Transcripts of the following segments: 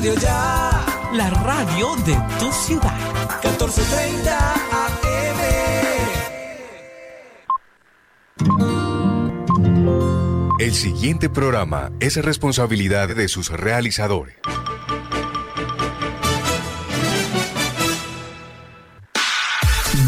Radio Ya. La radio de tu ciudad. 1430 AM. El siguiente programa es responsabilidad de sus realizadores.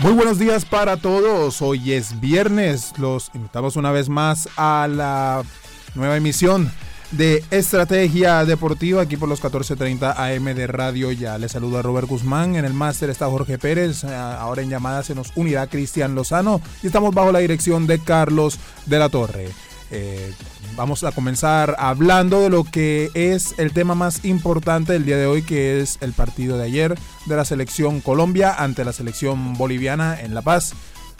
Muy buenos días para todos. Hoy es viernes. Los invitamos una vez más a la nueva emisión de Estrategia Deportiva aquí por los 14:30 AM de Radio. Ya les saludo a Robert Guzmán. En el máster está Jorge Pérez. Eh, Ahora en llamada se nos unirá Cristian Lozano y estamos bajo la dirección de Carlos de la Torre. Eh, vamos a comenzar hablando de lo que es el tema más importante del día de hoy, que es el partido de ayer de la selección Colombia ante la selección boliviana en La Paz.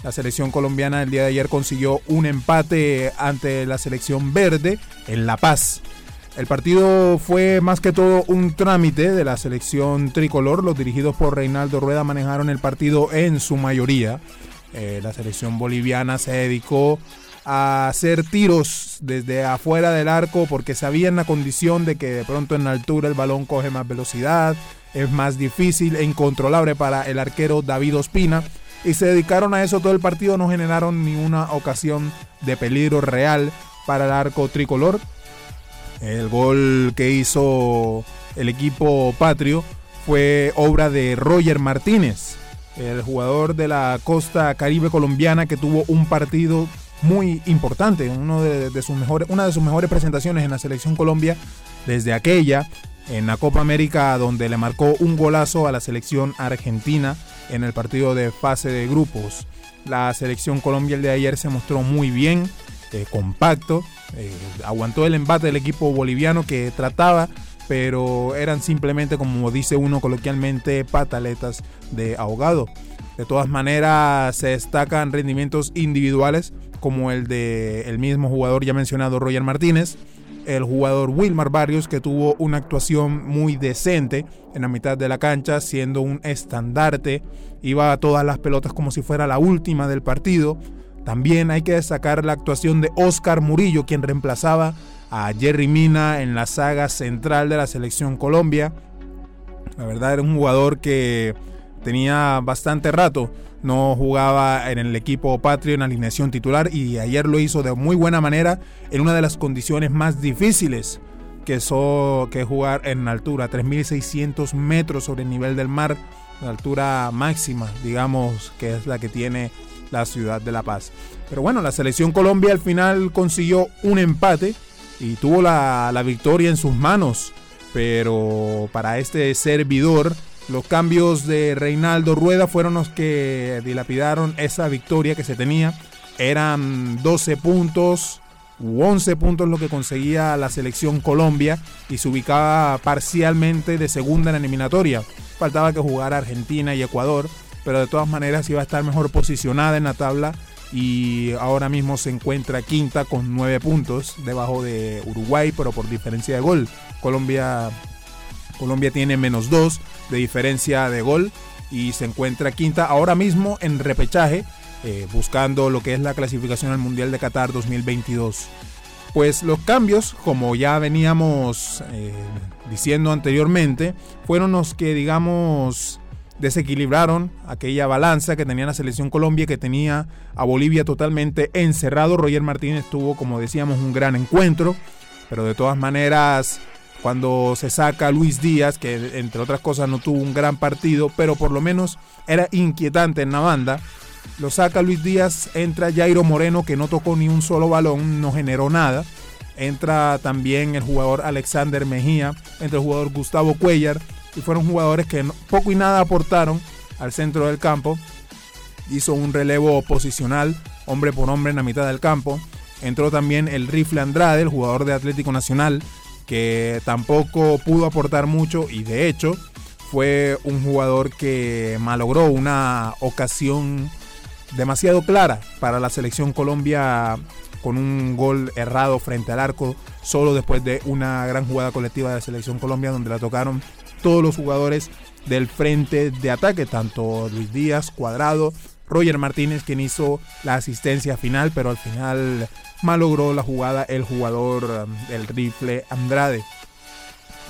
La selección colombiana el día de ayer consiguió un empate ante la selección verde en La Paz. El partido fue más que todo un trámite de la selección tricolor. Los dirigidos por Reinaldo Rueda manejaron el partido en su mayoría. Eh, la selección boliviana se dedicó a hacer tiros desde afuera del arco porque sabían la condición de que de pronto en la altura el balón coge más velocidad, es más difícil e incontrolable para el arquero David Ospina y se dedicaron a eso todo el partido, no generaron ni una ocasión de peligro real para el arco tricolor. El gol que hizo el equipo patrio fue obra de Roger Martínez, el jugador de la costa caribe colombiana que tuvo un partido muy importante, uno de, sus mejores, una de sus mejores presentaciones en la selección Colombia desde aquella en la Copa América donde le marcó un golazo a la selección argentina en el partido de fase de grupos. La selección Colombia el de ayer se mostró muy bien, eh, compacto, eh, aguantó el embate del equipo boliviano que trataba, pero eran simplemente, como dice uno coloquialmente, pataletas de ahogado. De todas maneras, se destacan rendimientos individuales como el de el mismo jugador ya mencionado Roger Martínez, el jugador Wilmar Barrios que tuvo una actuación muy decente en la mitad de la cancha siendo un estandarte, iba a todas las pelotas como si fuera la última del partido. También hay que destacar la actuación de Oscar Murillo quien reemplazaba a Jerry Mina en la saga central de la selección Colombia. La verdad era un jugador que tenía bastante rato no jugaba en el equipo patrio en alineación titular y ayer lo hizo de muy buena manera en una de las condiciones más difíciles que, so, que jugar en altura, 3.600 metros sobre el nivel del mar, la altura máxima, digamos, que es la que tiene la ciudad de La Paz. Pero bueno, la selección Colombia al final consiguió un empate y tuvo la, la victoria en sus manos, pero para este servidor los cambios de Reinaldo Rueda fueron los que dilapidaron esa victoria que se tenía. Eran 12 puntos u 11 puntos lo que conseguía la selección Colombia y se ubicaba parcialmente de segunda en la eliminatoria. Faltaba que jugara Argentina y Ecuador, pero de todas maneras iba a estar mejor posicionada en la tabla y ahora mismo se encuentra quinta con 9 puntos debajo de Uruguay, pero por diferencia de gol. Colombia Colombia tiene menos 2 de diferencia de gol y se encuentra quinta ahora mismo en repechaje, eh, buscando lo que es la clasificación al Mundial de Qatar 2022. Pues los cambios, como ya veníamos eh, diciendo anteriormente, fueron los que, digamos, desequilibraron aquella balanza que tenía la selección Colombia, que tenía a Bolivia totalmente encerrado. Roger Martínez tuvo, como decíamos, un gran encuentro, pero de todas maneras cuando se saca Luis Díaz, que entre otras cosas no tuvo un gran partido, pero por lo menos era inquietante en la banda. Lo saca Luis Díaz, entra Jairo Moreno, que no tocó ni un solo balón, no generó nada. Entra también el jugador Alexander Mejía, entra el jugador Gustavo Cuellar, y fueron jugadores que poco y nada aportaron al centro del campo. Hizo un relevo posicional, hombre por hombre en la mitad del campo. Entró también el Rifle Andrade, el jugador de Atlético Nacional, que tampoco pudo aportar mucho y de hecho fue un jugador que malogró una ocasión demasiado clara para la selección Colombia con un gol errado frente al arco solo después de una gran jugada colectiva de la selección Colombia donde la tocaron todos los jugadores del frente de ataque, tanto Luis Díaz, Cuadrado, Roger Martínez, quien hizo la asistencia final, pero al final malogró la jugada el jugador um, del rifle Andrade.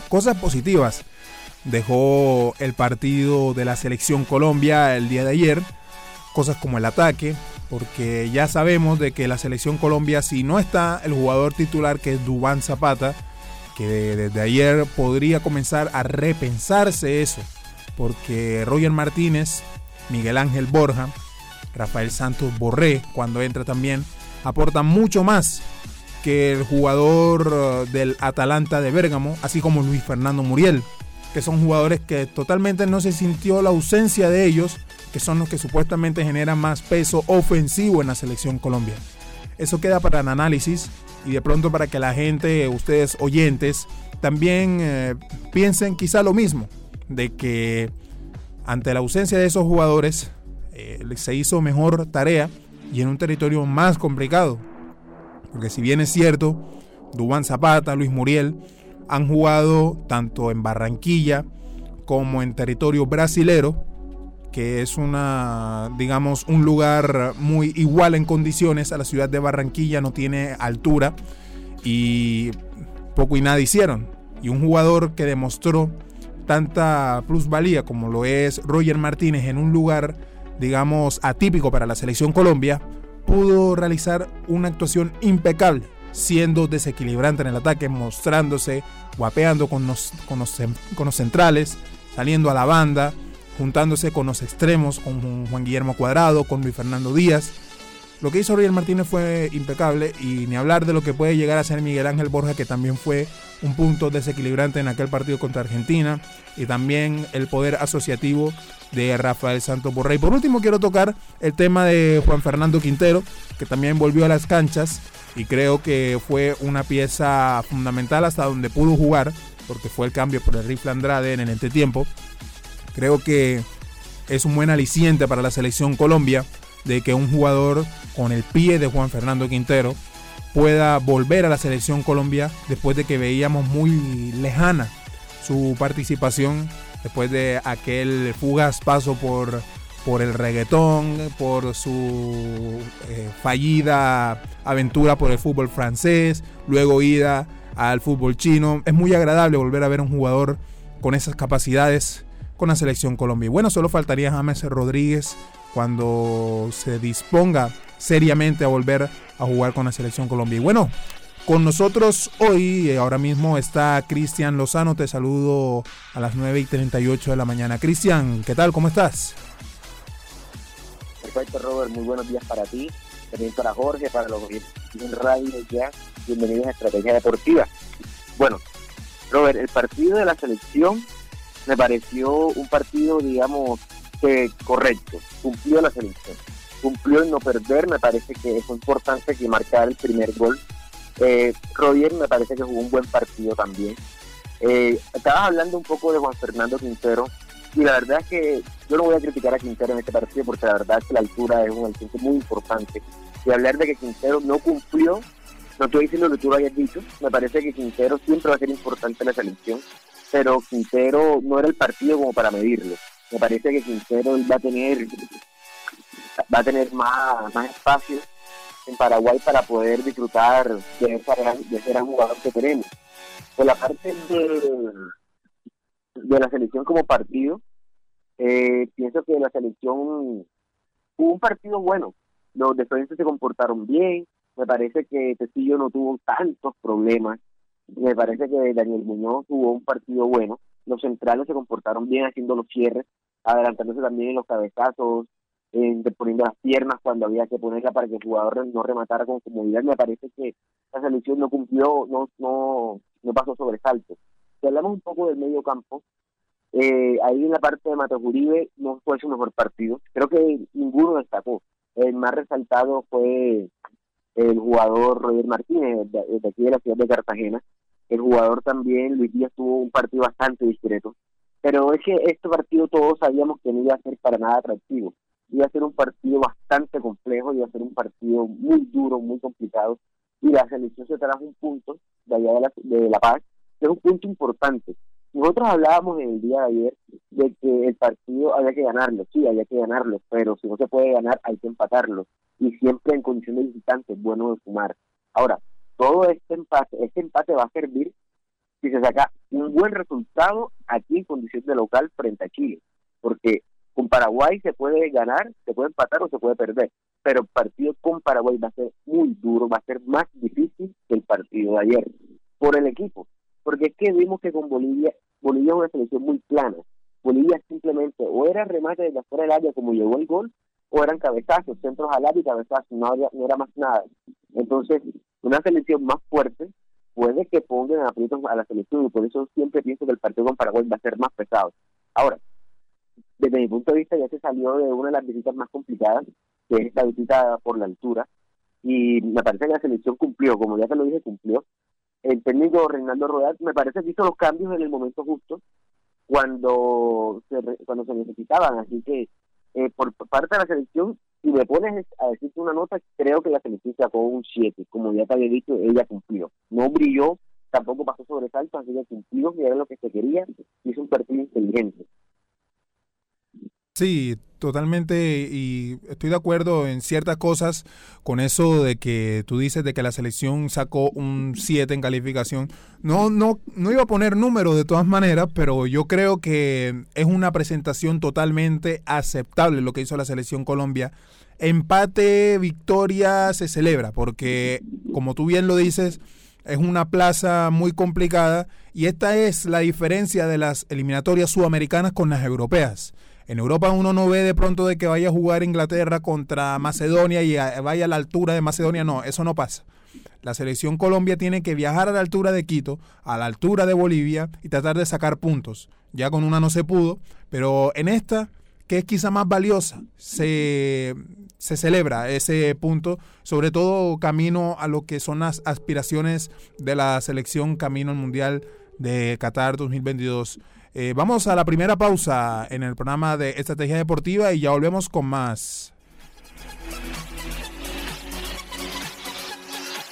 Cosas positivas dejó el partido de la selección Colombia el día de ayer, cosas como el ataque, porque ya sabemos de que la selección Colombia, si no está el jugador titular que es Dubán Zapata, que desde ayer podría comenzar a repensarse eso, porque Roger Martínez, Miguel Ángel Borja, Rafael Santos Borré, cuando entra también, aporta mucho más que el jugador uh, del Atalanta de Bérgamo, así como Luis Fernando Muriel, que son jugadores que totalmente no se sintió la ausencia de ellos, que son los que supuestamente generan más peso ofensivo en la selección Colombia. Eso queda para el análisis y de pronto para que la gente, ustedes oyentes, también eh, piensen quizá lo mismo, de que ante la ausencia de esos jugadores eh, se hizo mejor tarea y en un territorio más complicado. Porque si bien es cierto, Dubán Zapata, Luis Muriel han jugado tanto en Barranquilla como en territorio brasilero, que es una, digamos, un lugar muy igual en condiciones a la ciudad de Barranquilla, no tiene altura y poco y nada hicieron. Y un jugador que demostró tanta plusvalía como lo es Roger Martínez en un lugar, digamos, atípico para la selección Colombia, pudo realizar una actuación impecable, siendo desequilibrante en el ataque, mostrándose, guapeando con los, con los, con los centrales, saliendo a la banda, juntándose con los extremos, con Juan Guillermo Cuadrado, con Luis Fernando Díaz. Lo que hizo Roger Martínez fue impecable y ni hablar de lo que puede llegar a ser Miguel Ángel Borja, que también fue un punto desequilibrante en aquel partido contra Argentina, y también el poder asociativo de Rafael Santos Borré. Y por último quiero tocar el tema de Juan Fernando Quintero, que también volvió a las canchas y creo que fue una pieza fundamental hasta donde pudo jugar, porque fue el cambio por el rifle Andrade en el entretiempo. Creo que es un buen aliciente para la selección Colombia de que un jugador con el pie de Juan Fernando Quintero pueda volver a la selección Colombia después de que veíamos muy lejana su participación después de aquel fugaz paso por, por el reggaetón, por su eh, fallida aventura por el fútbol francés, luego ida al fútbol chino. Es muy agradable volver a ver un jugador con esas capacidades con la selección Colombia. Bueno, solo faltaría James Rodríguez cuando se disponga seriamente a volver a jugar con la selección Colombia. Y bueno, con nosotros hoy, eh, ahora mismo está Cristian Lozano. Te saludo a las 9 y 38 de la mañana. Cristian, ¿qué tal? ¿Cómo estás? Perfecto, Robert. Muy buenos días para ti. También para Jorge, para los en radio ya. Bienvenidos a Estrategia Deportiva. Bueno, Robert, el partido de la selección me pareció un partido, digamos, correcto, cumplió la selección, cumplió en no perder, me parece que fue importante que marcara el primer gol. Eh, Roger me parece que jugó un buen partido también. Eh, estabas hablando un poco de Juan Fernando Quintero y la verdad es que yo no voy a criticar a Quintero en este partido porque la verdad es que la altura es un alcance muy importante. Y hablar de que Quintero no cumplió, no estoy diciendo lo que tú lo hayas dicho, me parece que Quintero siempre va a ser importante en la selección pero Quintero no era el partido como para medirlo. Me parece que Quintero va a tener va a tener más, más espacio en Paraguay para poder disfrutar de, esa de ese gran jugador que tenemos. Por la parte de, de la selección como partido, eh, pienso que la selección hubo un partido bueno. Los defensores se comportaron bien. Me parece que Testillo no tuvo tantos problemas me parece que Daniel Muñoz tuvo un partido bueno. Los centrales se comportaron bien haciendo los cierres, adelantándose también en los cabezazos, en, poniendo las piernas cuando había que ponerla para que el jugador no rematara con comodidad. Me parece que la selección no cumplió, no, no, no pasó sobresalto. Si hablamos un poco del medio campo, eh, ahí en la parte de Mateo Uribe no fue su mejor partido. Creo que ninguno destacó. El más resaltado fue el jugador Roger Martínez, de, aquí de la ciudad de Cartagena, El jugador también, Luis Díaz, tuvo un partido bastante discreto. Pero es que este partido todos sabíamos que no iba a ser para nada atractivo. Iba a ser un partido bastante complejo, iba a ser un partido muy duro, muy complicado. Y la selección se trajo un punto de allá de la, de la Paz, que es un punto importante. Nosotros hablábamos en el día de ayer de que el partido había que ganarlo, sí, había que ganarlo, pero si no se puede ganar hay que empatarlo y siempre en condición de visitante es bueno de sumar. Ahora, todo este empate, este empate va a servir si se saca un buen resultado aquí en condición de local frente a Chile, porque con Paraguay se puede ganar, se puede empatar o se puede perder, pero el partido con Paraguay va a ser muy duro, va a ser más difícil que el partido de ayer, por el equipo, porque es que vimos que con Bolivia, Bolivia es una selección muy plana, Bolivia simplemente o era remate desde afuera del área como llegó el gol, o eran cabezazos, centros al área y cabezazos, no, no era más nada. Entonces, una selección más fuerte puede que pongan aprietos a la selección y por eso siempre pienso que el partido con Paraguay va a ser más pesado. Ahora, desde mi punto de vista ya se salió de una de las visitas más complicadas, que es esta visita por la altura, y me parece que la selección cumplió, como ya te lo dije, cumplió. El técnico Reinaldo Rodal me parece que hizo los cambios en el momento justo, cuando se, cuando se necesitaban, así que eh, por parte de la selección si me pones a decirte una nota, creo que la selección sacó un 7. Como ya te había dicho, ella cumplió. No brilló, tampoco pasó sobresalto, así que cumplió, y era lo que se quería. Hizo un perfil inteligente. Sí, totalmente y estoy de acuerdo en ciertas cosas con eso de que tú dices de que la selección sacó un 7 en calificación. No no no iba a poner números de todas maneras, pero yo creo que es una presentación totalmente aceptable lo que hizo la selección Colombia. Empate, victoria se celebra porque como tú bien lo dices, es una plaza muy complicada y esta es la diferencia de las eliminatorias sudamericanas con las europeas en Europa uno no ve de pronto de que vaya a jugar Inglaterra contra Macedonia y vaya a la altura de Macedonia. No, eso no pasa. La selección Colombia tiene que viajar a la altura de Quito, a la altura de Bolivia y tratar de sacar puntos. Ya con una no se pudo, pero en esta, que es quizá más valiosa, se, se celebra ese punto, sobre todo camino a lo que son las aspiraciones de la selección camino al Mundial de Qatar 2022. Eh, vamos a la primera pausa en el programa de Estrategia Deportiva y ya volvemos con más.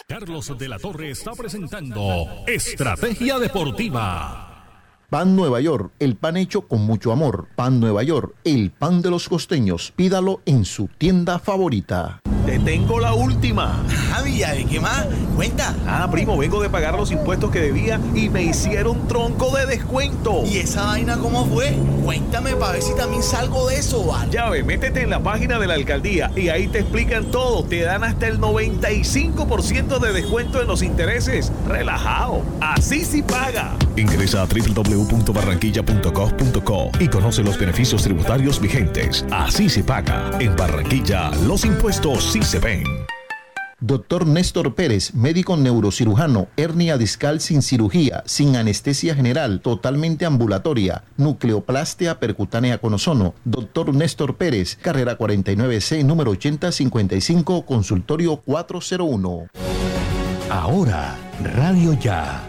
Carlos de la Torre está presentando Estrategia Deportiva. Pan Nueva York, el pan hecho con mucho amor. Pan Nueva York, el pan de los costeños. Pídalo en su tienda favorita. Te tengo la última. Javi, ¿de qué más? Cuenta. Ah, primo, vengo de pagar los impuestos que debía y me hicieron tronco de descuento. ¿Y esa vaina cómo fue? Cuéntame para ver si también salgo de eso, ¿vale? Ya ve, métete en la página de la alcaldía y ahí te explican todo. Te dan hasta el 95% de descuento en los intereses. Relajado. Así sí paga. Ingresa a www.barranquilla.gov.co y conoce los beneficios tributarios vigentes. Así se paga. En Barranquilla, los impuestos sí se ven. Doctor Néstor Pérez, médico neurocirujano, hernia discal sin cirugía, sin anestesia general, totalmente ambulatoria, nucleoplastia percutánea con ozono. Doctor Néstor Pérez, carrera 49C, número 8055, consultorio 401. Ahora, Radio Ya,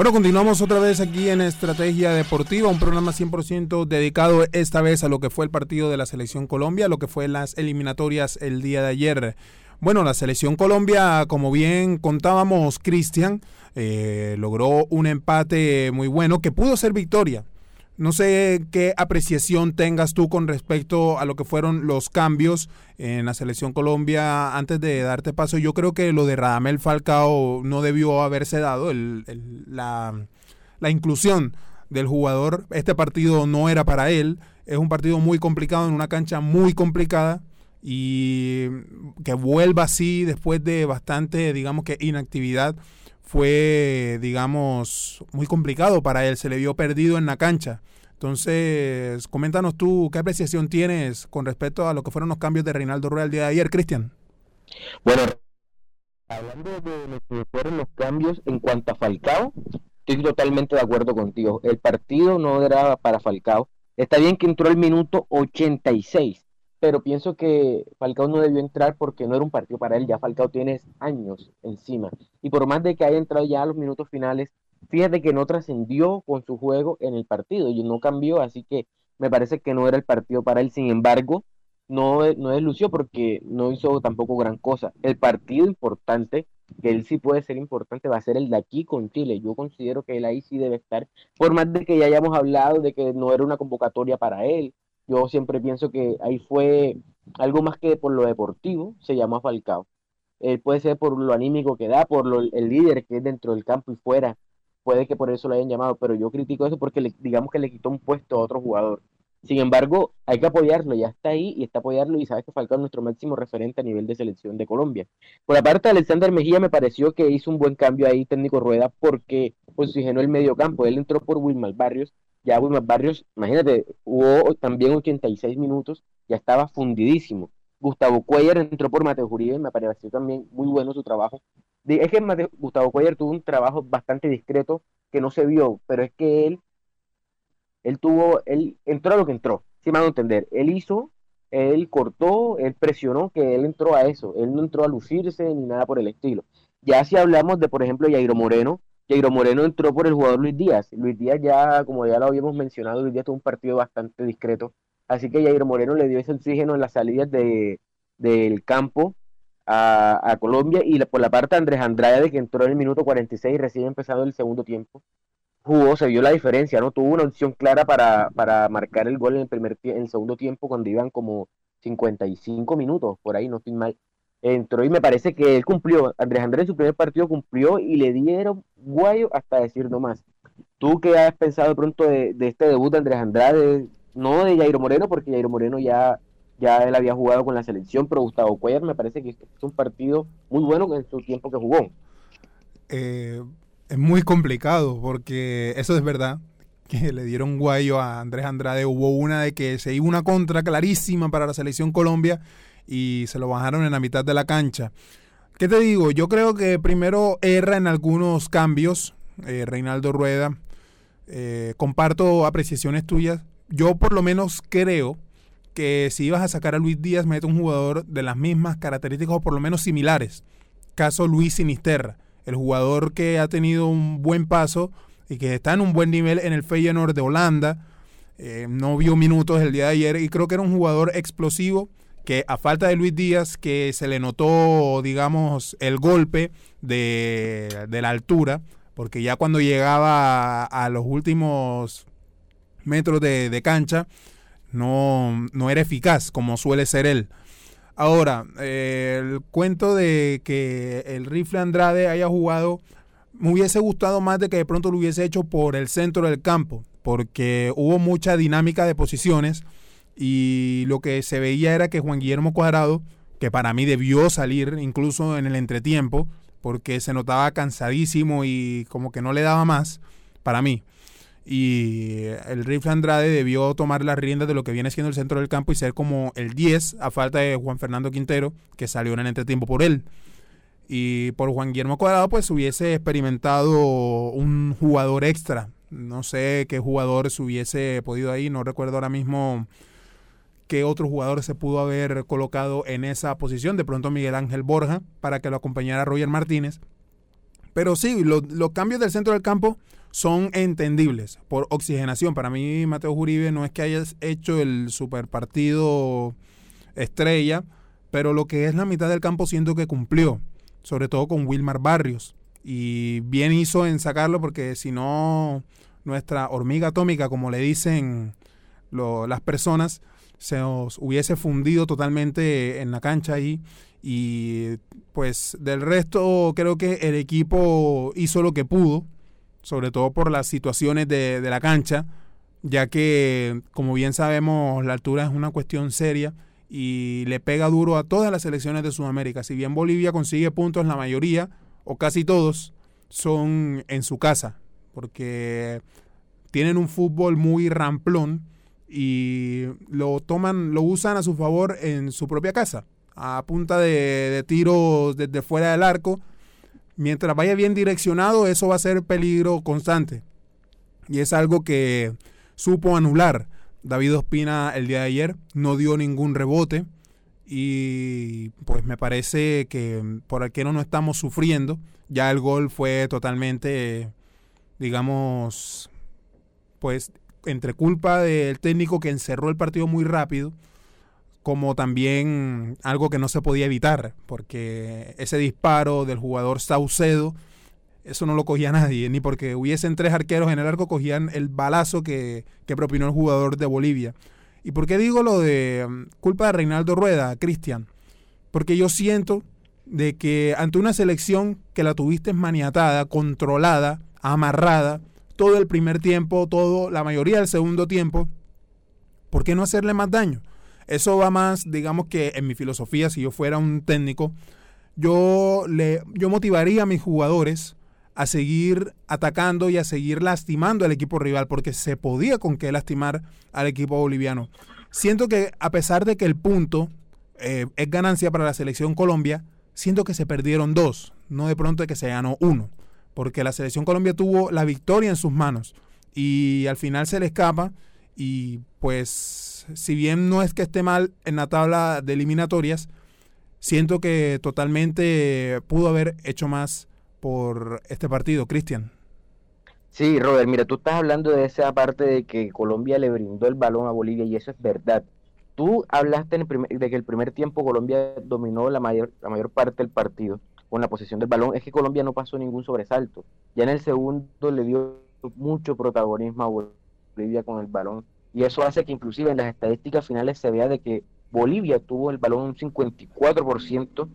Bueno, continuamos otra vez aquí en Estrategia Deportiva, un programa 100% dedicado esta vez a lo que fue el partido de la Selección Colombia, lo que fue las eliminatorias el día de ayer. Bueno, la Selección Colombia, como bien contábamos, Cristian, eh, logró un empate muy bueno que pudo ser victoria. No sé qué apreciación tengas tú con respecto a lo que fueron los cambios en la selección Colombia antes de darte paso. Yo creo que lo de Radamel Falcao no debió haberse dado, la, la inclusión del jugador. Este partido no era para él. Es un partido muy complicado en una cancha muy complicada y que vuelva así después de bastante, digamos que inactividad fue, digamos, muy complicado para él, se le vio perdido en la cancha. Entonces, coméntanos tú qué apreciación tienes con respecto a lo que fueron los cambios de Reinaldo Rueda el día de ayer, Cristian. Bueno, hablando de lo que fueron los cambios en cuanto a Falcao, estoy totalmente de acuerdo contigo. El partido no era para Falcao. Está bien que entró el minuto 86, pero pienso que Falcao no debió entrar porque no era un partido para él. Ya Falcao tiene años encima. Y por más de que haya entrado ya a los minutos finales, fíjate que no trascendió con su juego en el partido y no cambió, así que me parece que no era el partido para él. Sin embargo, no, no deslució porque no hizo tampoco gran cosa. El partido importante, que él sí puede ser importante, va a ser el de aquí con Chile. Yo considero que él ahí sí debe estar, por más de que ya hayamos hablado de que no era una convocatoria para él, yo siempre pienso que ahí fue algo más que por lo deportivo, se llama Falcao. Eh, puede ser por lo anímico que da, por lo, el líder que es dentro del campo y fuera. Puede que por eso lo hayan llamado, pero yo critico eso porque le, digamos que le quitó un puesto a otro jugador. Sin embargo, hay que apoyarlo, ya está ahí y está apoyarlo y sabes que Falcao es nuestro máximo referente a nivel de selección de Colombia. Por la parte de Alexander Mejía me pareció que hizo un buen cambio ahí técnico Rueda porque oxigenó el medio campo. Él entró por Wilmar Barrios ya Wilmar Barrios, imagínate, hubo también 86 minutos, ya estaba fundidísimo. Gustavo Cuellar entró por Mateo Uribe, me pareció también muy bueno su trabajo. Es que Gustavo Cuellar tuvo un trabajo bastante discreto que no se vio, pero es que él, él tuvo, él entró a lo que entró, si me van a entender. Él hizo, él cortó, él presionó, que él entró a eso, él no entró a lucirse ni nada por el estilo. Ya si hablamos de, por ejemplo, Yairo Moreno, Jairo Moreno entró por el jugador Luis Díaz. Luis Díaz ya, como ya lo habíamos mencionado, Luis Díaz tuvo un partido bastante discreto. Así que Jairo Moreno le dio ese oxígeno en las salidas de, del campo a, Colombia. Y por la parte de Andrés Andrade, que entró en el minuto 46 y recién empezado el segundo tiempo, jugó, se vio la diferencia, ¿no? Tuvo una opción clara para, para marcar el gol en el, primer, en el segundo tiempo cuando iban como 55 minutos, por ahí, no estoy mal entró y me parece que él cumplió. Andrés Andrés en su primer partido cumplió y le dieron guayo hasta decir no más. ¿Tú qué has pensado pronto de, este debut de Andrés Andrade? No de Jairo Moreno, porque Jairo Moreno ya, ya él había jugado con la selección, pero Gustavo Cuellar me parece que es un partido muy bueno en su tiempo que jugó. Eh, es muy complicado porque eso es verdad que le dieron guayo a Andrés Andrade. Hubo una de que se iba una contra clarísima para la selección Colombia y se lo bajaron en la mitad de la cancha. ¿Qué te digo? Yo creo que primero erra en algunos cambios, eh, Reinaldo Rueda. Eh, comparto apreciaciones tuyas. Yo por lo menos creo que si ibas a sacar a Luis Díaz, mete un jugador de las mismas características o por lo menos similares. Caso Luis Sinisterra, el jugador que ha tenido un buen paso y que está en un buen nivel en el Feyenoord de Holanda. Eh, no vio minutos el día de ayer y creo que era un jugador explosivo que a falta de Luis Díaz, que se le notó, digamos, el golpe de, la altura, porque ya cuando llegaba a, los últimos metros de, cancha, no, no, era eficaz como suele ser él. Ahora, el cuento de que el rifle Andrade haya jugado, me hubiese gustado más de que de pronto lo hubiese hecho por el centro del campo, porque hubo mucha dinámica de posiciones y lo que se veía era que Juan Guillermo Cuadrado, que para mí debió salir incluso en el entretiempo, porque se notaba cansadísimo y como que no le daba más, para mí. Y el rifle Andrade debió tomar las riendas de lo que viene siendo el centro del campo y ser como el 10 a falta de Juan Fernando Quintero, que salió en el entretiempo por él. Y por Juan Guillermo Cuadrado, pues hubiese experimentado un jugador extra. No sé qué jugador se hubiese podido ahí, no recuerdo ahora mismo qué otro jugador se pudo haber colocado en esa posición. De pronto Miguel Ángel Borja para que lo acompañara Roger Martínez. Pero sí, lo- los cambios del centro del campo son entendibles por oxigenación. Para mí, Mateo Uribe no es que hayas hecho el super partido estrella, pero lo que es la mitad del campo siento que cumplió, sobre todo con Wilmar Barrios. Y bien hizo en sacarlo porque si no, nuestra hormiga atómica, como le dicen las personas, se nos hubiese fundido totalmente en la cancha ahí. Y pues del resto creo que el equipo hizo lo que pudo, sobre todo por las situaciones de, de la cancha, ya que como bien sabemos la altura es una cuestión seria y le pega duro a todas las selecciones de Sudamérica. Si bien Bolivia consigue puntos, la mayoría o casi todos son en su casa, porque tienen un fútbol muy ramplón y lo toman, lo usan a su favor en su propia casa, a punta de, tiros desde fuera del arco. Mientras vaya bien direccionado, eso va a ser peligro constante. Y es algo que supo anular David Ospina el día de ayer. No dio ningún rebote. Y pues me parece que por aquí no no estamos sufriendo. Ya el gol fue totalmente, digamos, pues entre culpa del técnico que encerró el partido muy rápido, como también algo que no se podía evitar, porque ese disparo del jugador Saucedo, eso no lo cogía nadie, ni porque hubiesen tres arqueros en el arco, cogían el balazo que, que propinó el jugador de Bolivia. ¿Y por qué digo lo de um, culpa de Reinaldo Rueda, Cristian? Porque yo siento de que ante una selección que la tuviste maniatada, controlada, amarrada, todo el primer tiempo, todo, la mayoría del segundo tiempo, ¿por qué no hacerle más daño? Eso va más, digamos que en mi filosofía, si yo fuera un técnico, yo, le, yo motivaría a mis jugadores a seguir atacando y a seguir lastimando al equipo rival, porque se podía con qué lastimar al equipo boliviano. Siento que a pesar de que el punto eh, es ganancia para la selección Colombia, siento que se perdieron dos, no de pronto que se ganó uno, porque la selección Colombia tuvo la victoria en sus manos y al final se le escapa y pues si bien no es que esté mal en la tabla de eliminatorias, siento que totalmente pudo haber hecho más por este partido, Cristian. Sí, Robert, mira, tú estás hablando de esa parte de que Colombia le brindó el balón a Bolivia y eso es verdad. Tú hablaste en el primer- de que el primer tiempo Colombia dominó la mayor, la mayor parte del partido con la posesión del balón. Es que Colombia no pasó ningún sobresalto. Ya en el segundo le dio mucho protagonismo a Bolivia con el balón y eso hace que inclusive en las estadísticas finales se vea de que Bolivia tuvo el balón un 54%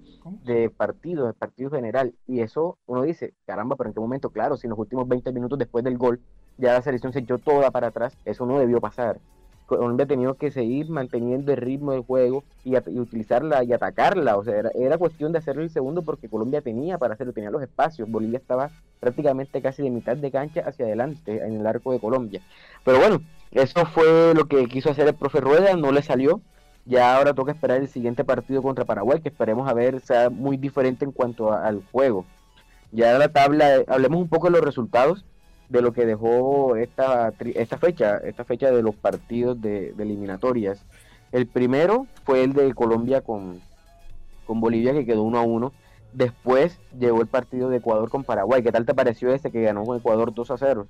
de partidos, de partido general. Y eso uno dice, caramba, pero en qué momento, claro, si en los últimos 20 minutos después del gol ya la selección se echó toda para atrás, eso no debió pasar. Colombia ha tenido que seguir manteniendo el ritmo del juego y, utilizarla y atacarla. O sea, era, era cuestión de hacerlo el segundo porque Colombia tenía para hacerlo, tenía los espacios. Bolivia estaba prácticamente casi de mitad de cancha hacia adelante en el arco de Colombia. Pero bueno, eso fue lo que quiso hacer el profe Rueda, no le salió. Ya ahora toca esperar el siguiente partido contra Paraguay, que esperemos a ver sea muy diferente en cuanto a- al juego. Ya la tabla, hablemos un poco de los resultados de lo que dejó esta, esta fecha, esta fecha de los partidos de, de eliminatorias. El primero fue el de Colombia con, con Bolivia, que quedó 1 a 1. Después llegó el partido de Ecuador con Paraguay. ¿Qué tal te pareció ese que ganó con Ecuador 2 a 0?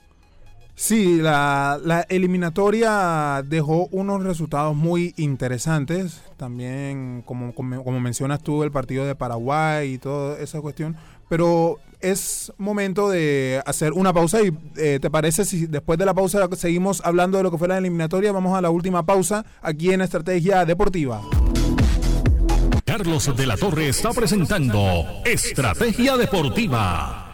Sí, la, la eliminatoria dejó unos resultados muy interesantes. También, como, como, como mencionas tú, el partido de Paraguay y toda esa cuestión. Pero es momento de hacer una pausa y eh, ¿te parece si después de la pausa seguimos hablando de lo que fue la eliminatoria? Vamos a la última pausa aquí en Estrategia Deportiva. Carlos de la Torre está presentando Estrategia Deportiva.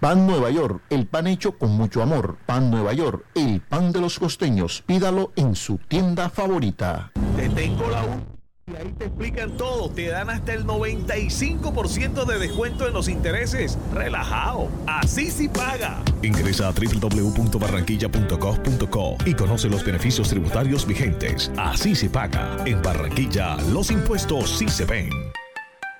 Pan Nueva York, el pan hecho con mucho amor. Pan Nueva York, el pan de los costeños. Pídalo en su tienda favorita. Te tengo la última. Y ahí te explican todo. Te dan hasta el 95% de descuento en los intereses. Relajado. Así sí paga. Ingresa a www.barranquilla.gov.co y conoce los beneficios tributarios vigentes. Así se paga. En Barranquilla, los impuestos sí se ven.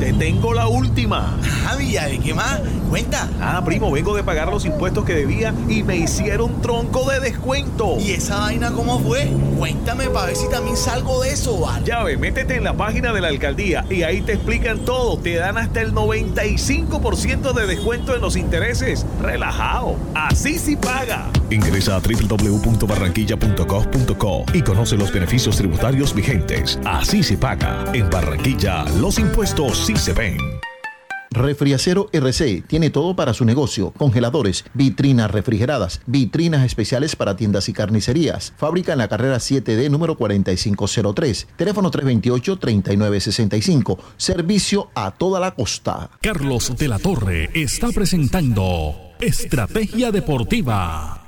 Te tengo la última. Javi, ¿de qué más? Cuenta. Ah, primo, vengo de pagar los impuestos que debía y me hicieron tronco de descuento. ¿Y esa vaina cómo fue? Cuéntame para ver si también salgo de eso, ¿vale? Ya ve, métete en la página de la alcaldía y ahí te explican todo. Te dan hasta el 95% de descuento en los intereses. Relajado. Así sí paga. Ingresa a www.barranquilla.gov.co y conoce los beneficios tributarios vigentes. Así se paga. En Barranquilla, los impuestos sí se ven. Refriacero RC tiene todo para su negocio: congeladores, vitrinas refrigeradas, vitrinas especiales para tiendas y carnicerías. Fábrica en la carrera 7D número 4503. Teléfono 328-3965. Servicio a toda la costa. Carlos de la Torre está presentando Estrategia Deportiva.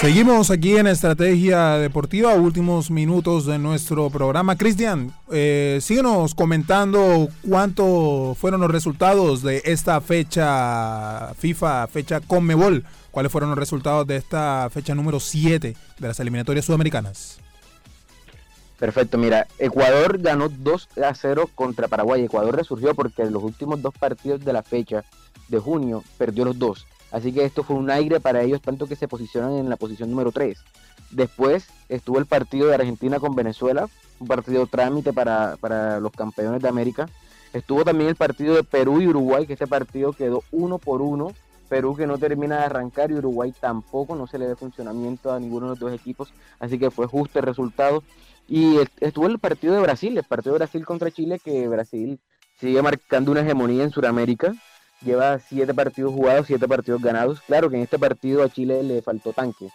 Seguimos aquí en Estrategia Deportiva, últimos minutos de nuestro programa. Cristian, eh, síguenos comentando cuánto fueron los resultados de esta fecha FIFA, fecha Conmebol. ¿Cuáles fueron los resultados de esta fecha número 7 de las eliminatorias sudamericanas? Perfecto, mira, Ecuador ganó 2 a 0 contra Paraguay. Ecuador resurgió porque en los últimos dos partidos de la fecha de junio perdió los dos. Así que esto fue un aire para ellos, tanto que se posicionan en la posición número 3. Después estuvo el partido de Argentina con Venezuela, un partido trámite para, para los campeones de América. Estuvo también el partido de Perú y Uruguay, que este partido quedó uno por uno. Perú que no termina de arrancar y Uruguay tampoco, no se le dé funcionamiento a ninguno de los dos equipos, así que fue justo el resultado. Y estuvo el partido de Brasil, el partido de Brasil contra Chile, que Brasil sigue marcando una hegemonía en Sudamérica lleva siete partidos jugados, siete partidos ganados. Claro que en este partido a Chile le faltó tanque.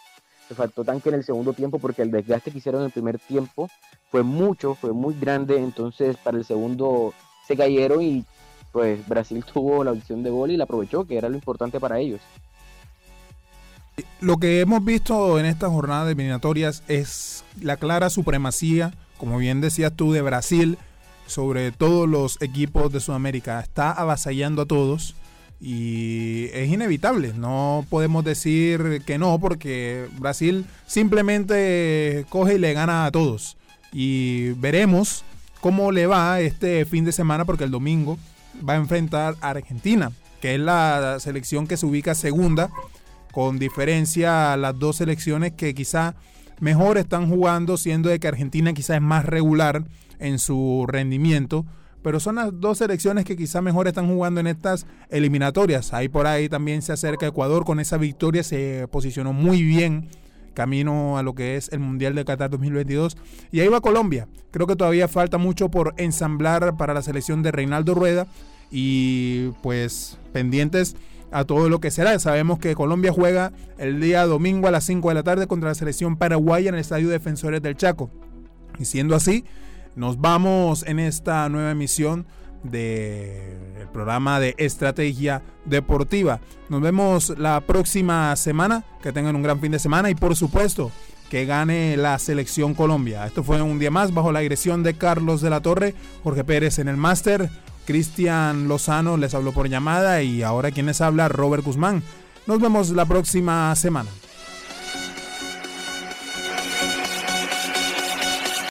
Le faltó tanque en el segundo tiempo porque el desgaste que hicieron en el primer tiempo fue mucho, fue muy grande. Entonces para el segundo se cayeron y pues Brasil tuvo la opción de gol y la aprovechó, que era lo importante para ellos. Lo que hemos visto en esta jornada de eliminatorias es la clara supremacía, como bien decías tú, de Brasil sobre todos los equipos de Sudamérica. Está avasallando a todos y es inevitable. No podemos decir que no porque Brasil simplemente coge y le gana a todos. Y veremos cómo le va este fin de semana porque el domingo va a enfrentar a Argentina, que es la selección que se ubica segunda, con diferencia a las dos selecciones que quizá mejor están jugando, siendo de que Argentina quizá es más regular en su rendimiento. Pero son las dos selecciones que quizá mejor están jugando en estas eliminatorias. Ahí por ahí también se acerca Ecuador con esa victoria, se posicionó muy bien camino a lo que es el Mundial de Qatar 2022. Y ahí va Colombia. Creo que todavía falta mucho por ensamblar para la selección de Reinaldo Rueda. Y pues pendientes a todo lo que será. Sabemos que Colombia juega el día domingo a las 5 de la tarde contra la selección paraguaya en el Estadio Defensores del Chaco. Y siendo así, nos vamos en esta nueva emisión del programa de estrategia deportiva. Nos vemos la próxima semana. Que tengan un gran fin de semana y por supuesto que gane la selección Colombia. Esto fue un día más bajo la agresión de Carlos de la Torre, Jorge Pérez en el máster, Cristian Lozano les habló por llamada y ahora quien les habla Robert Guzmán. Nos vemos la próxima semana.